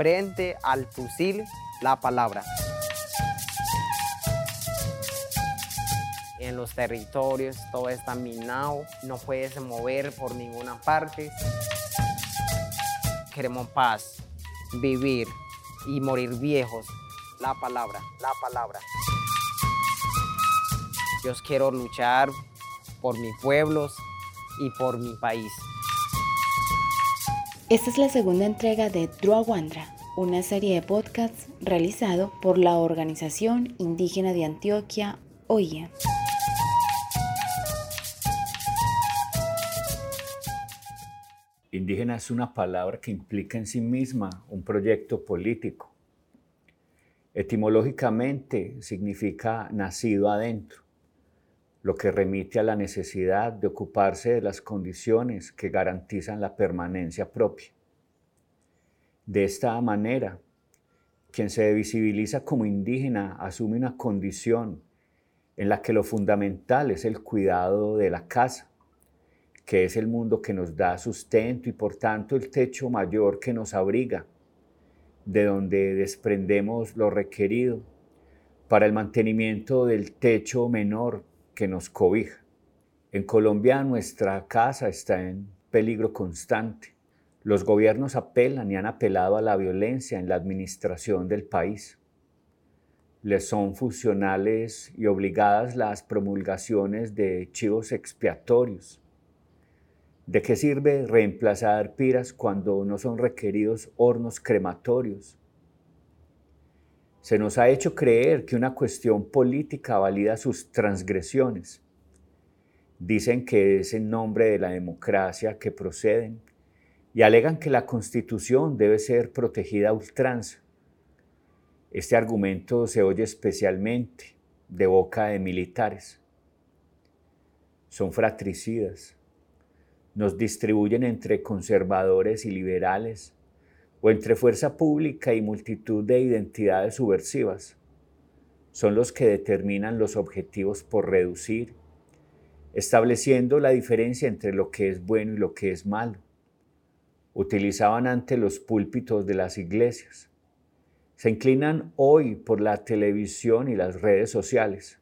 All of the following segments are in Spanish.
frente al fusil la palabra. En los territorios todo está minado, no puedes mover por ninguna parte. Queremos paz, vivir y morir viejos. La palabra, la palabra. Yo quiero luchar por mis pueblos y por mi país. Esta es la segunda entrega de Druawandra, una serie de podcasts realizado por la Organización Indígena de Antioquia, OIA. Indígena es una palabra que implica en sí misma un proyecto político. Etimológicamente significa nacido adentro lo que remite a la necesidad de ocuparse de las condiciones que garantizan la permanencia propia. De esta manera, quien se visibiliza como indígena asume una condición en la que lo fundamental es el cuidado de la casa, que es el mundo que nos da sustento y por tanto el techo mayor que nos abriga, de donde desprendemos lo requerido para el mantenimiento del techo menor que nos cobija. En Colombia nuestra casa está en peligro constante. Los gobiernos apelan y han apelado a la violencia en la administración del país. Les son funcionales y obligadas las promulgaciones de chivos expiatorios. ¿De qué sirve reemplazar piras cuando no son requeridos hornos crematorios? Se nos ha hecho creer que una cuestión política valida sus transgresiones. Dicen que es en nombre de la democracia que proceden y alegan que la constitución debe ser protegida a ultranza. Este argumento se oye especialmente de boca de militares. Son fratricidas. Nos distribuyen entre conservadores y liberales o entre fuerza pública y multitud de identidades subversivas, son los que determinan los objetivos por reducir, estableciendo la diferencia entre lo que es bueno y lo que es malo. Utilizaban ante los púlpitos de las iglesias. Se inclinan hoy por la televisión y las redes sociales.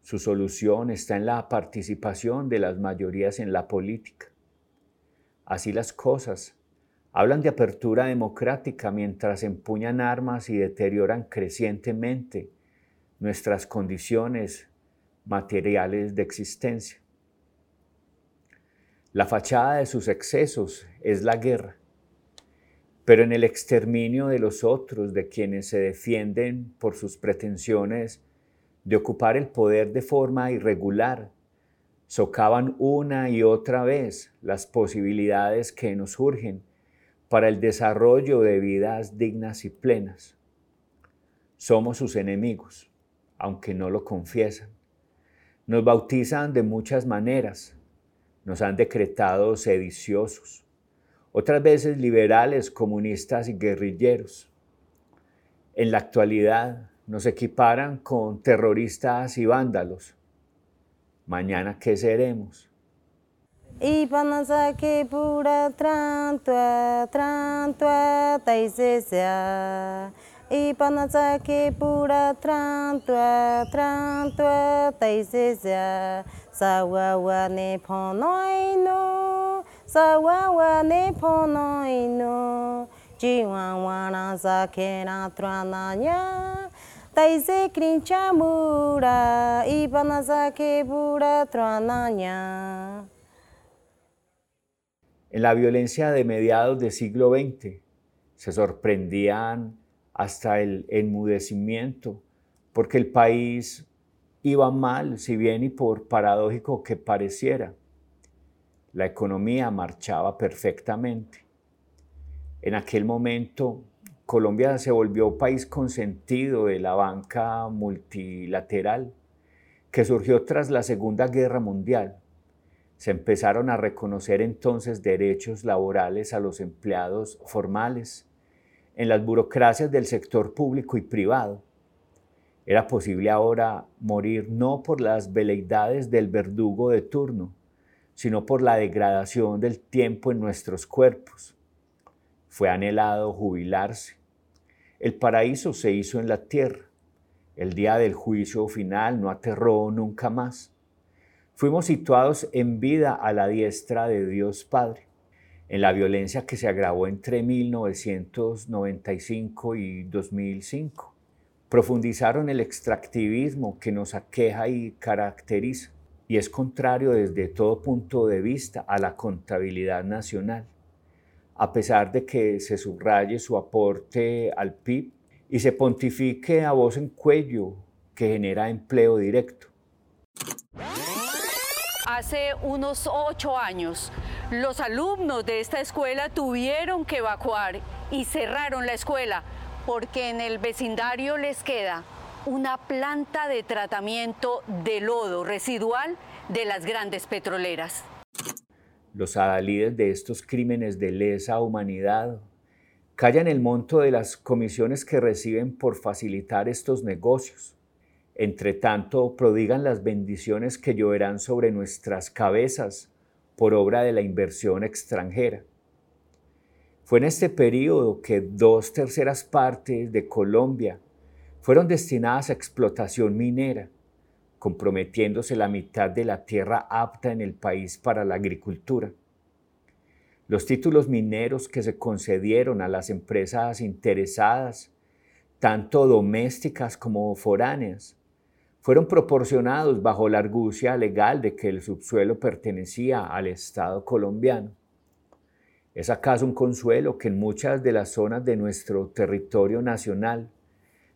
Su solución está en la participación de las mayorías en la política. Así las cosas, Hablan de apertura democrática mientras empuñan armas y deterioran crecientemente nuestras condiciones materiales de existencia. La fachada de sus excesos es la guerra, pero en el exterminio de los otros, de quienes se defienden por sus pretensiones de ocupar el poder de forma irregular, socavan una y otra vez las posibilidades que nos surgen para el desarrollo de vidas dignas y plenas. Somos sus enemigos, aunque no lo confiesan. Nos bautizan de muchas maneras. Nos han decretado sediciosos, otras veces liberales, comunistas y guerrilleros. En la actualidad nos equiparan con terroristas y vándalos. Mañana, ¿qué seremos? E pananza que pura trantua, trantua, taisesea. E pananza que pura trantua, trantua, taisesea. Sawawa ne ponoino, sawawa ne ponoino. Chihuahua sa zake na trananya. Taize crincha mura, ibanazake pura trananya. En la violencia de mediados del siglo XX se sorprendían hasta el enmudecimiento, porque el país iba mal, si bien y por paradójico que pareciera. La economía marchaba perfectamente. En aquel momento, Colombia se volvió país consentido de la banca multilateral que surgió tras la Segunda Guerra Mundial se empezaron a reconocer entonces derechos laborales a los empleados formales en las burocracias del sector público y privado. Era posible ahora morir no por las veleidades del verdugo de turno, sino por la degradación del tiempo en nuestros cuerpos. Fue anhelado jubilarse. El paraíso se hizo en la tierra. El día del juicio final no aterró nunca más. Fuimos situados en vida a la diestra de Dios Padre. En la violencia que se agravó entre 1995 y 2005. Profundizaron el extractivismo que nos aqueja y caracteriza y es contrario desde todo punto de vista a la contabilidad nacional a pesar de que se subraye su aporte al PIB y se pontifique a voz en cuello que genera empleo directo. Hace unos ocho años, los alumnos de esta escuela tuvieron que evacuar y cerraron la escuela porque en el vecindario les queda una planta de tratamiento de lodo residual de las grandes petroleras los adalides de estos crímenes de lesa humanidad, callan el monto de las comisiones que reciben por facilitar estos negocios. Entre tanto, prodigan las bendiciones que lloverán sobre nuestras cabezas por obra de la inversión extranjera. Fue en este periodo que dos terceras partes de Colombia fueron destinadas a explotación minera comprometiéndose la mitad de la tierra apta en el país para la agricultura. Los títulos mineros que se concedieron a las empresas interesadas, tanto domésticas como foráneas, fueron proporcionados bajo la argucia legal de que el subsuelo pertenecía al Estado colombiano. ¿Es acaso un consuelo que en muchas de las zonas de nuestro territorio nacional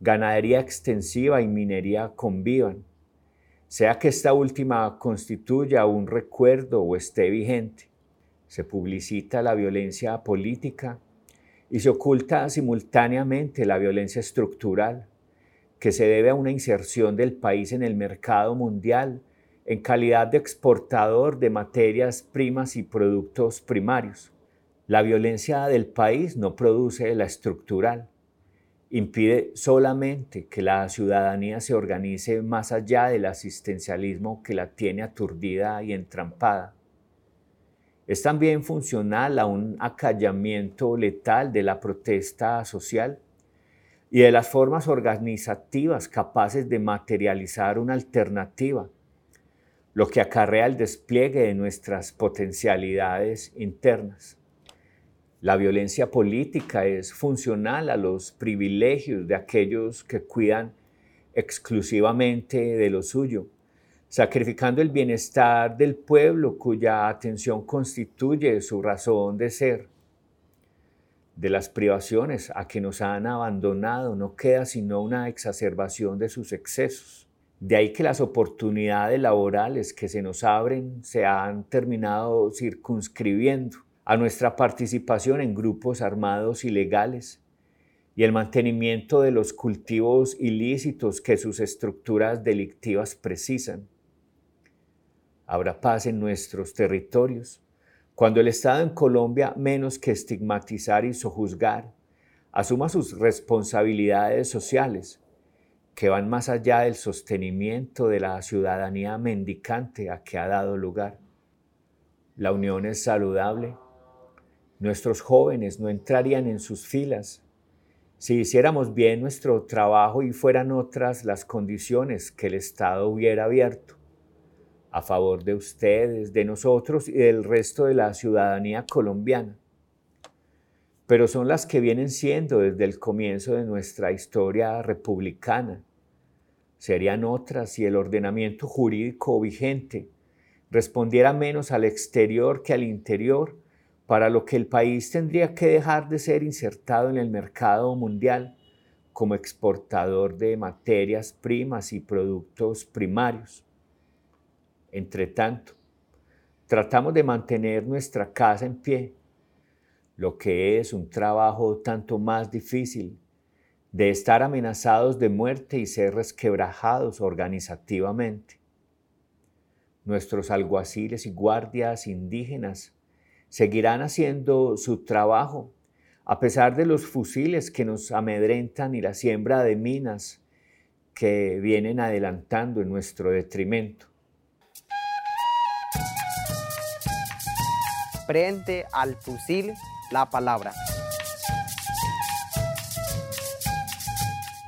ganadería extensiva y minería convivan? sea que esta última constituya un recuerdo o esté vigente. Se publicita la violencia política y se oculta simultáneamente la violencia estructural, que se debe a una inserción del país en el mercado mundial en calidad de exportador de materias primas y productos primarios. La violencia del país no produce la estructural, impide solamente que la ciudadanía se organice más allá del asistencialismo que la tiene aturdida y entrampada. Es también funcional a un acallamiento letal de la protesta social y de las formas organizativas capaces de materializar una alternativa, lo que acarrea el despliegue de nuestras potencialidades internas. La violencia política es funcional a los privilegios de aquellos que cuidan exclusivamente de lo suyo, sacrificando el bienestar del pueblo cuya atención constituye su razón de ser. De las privaciones a que nos han abandonado no queda sino una exacerbación de sus excesos. De ahí que las oportunidades laborales que se nos abren se han terminado circunscribiendo a nuestra participación en grupos armados ilegales y el mantenimiento de los cultivos ilícitos que sus estructuras delictivas precisan. Habrá paz en nuestros territorios cuando el Estado en Colombia, menos que estigmatizar y sojuzgar, asuma sus responsabilidades sociales, que van más allá del sostenimiento de la ciudadanía mendicante a que ha dado lugar. La unión es saludable Nuestros jóvenes no entrarían en sus filas si hiciéramos bien nuestro trabajo y fueran otras las condiciones que el Estado hubiera abierto a favor de ustedes, de nosotros y del resto de la ciudadanía colombiana. Pero son las que vienen siendo desde el comienzo de nuestra historia republicana. Serían otras si el ordenamiento jurídico vigente respondiera menos al exterior que al interior para lo que el país tendría que dejar de ser insertado en el mercado mundial como exportador de materias primas y productos primarios. Entre tanto, tratamos de mantener nuestra casa en pie, lo que es un trabajo tanto más difícil de estar amenazados de muerte y ser resquebrajados organizativamente. Nuestros alguaciles y guardias indígenas seguirán haciendo su trabajo, a pesar de los fusiles que nos amedrentan y la siembra de minas que vienen adelantando en nuestro detrimento. frente al fusil la palabra.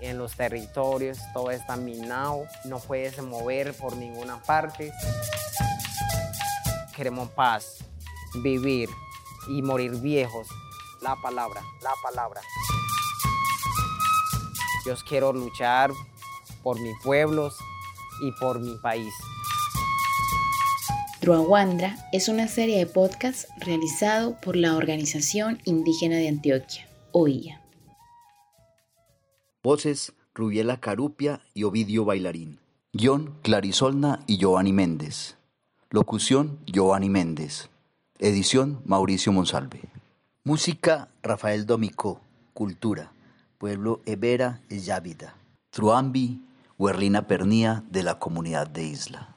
En los territorios todo está minado, no puedes mover por ninguna parte. Queremos paz, vivir y morir viejos. La palabra, la palabra. Yo quiero luchar por mis pueblos y por mi país. Druawandra es una serie de podcasts realizado por la Organización Indígena de Antioquia, OIA. Voces Rubiela Carupia y Ovidio Bailarín. Guión Clarisolna y Giovanni Méndez. Locución Giovanni Méndez. Edición Mauricio Monsalve. Música Rafael Domicó. Cultura. Pueblo Evera Yávida. Truambi, Huerlina Pernía de la Comunidad de Isla.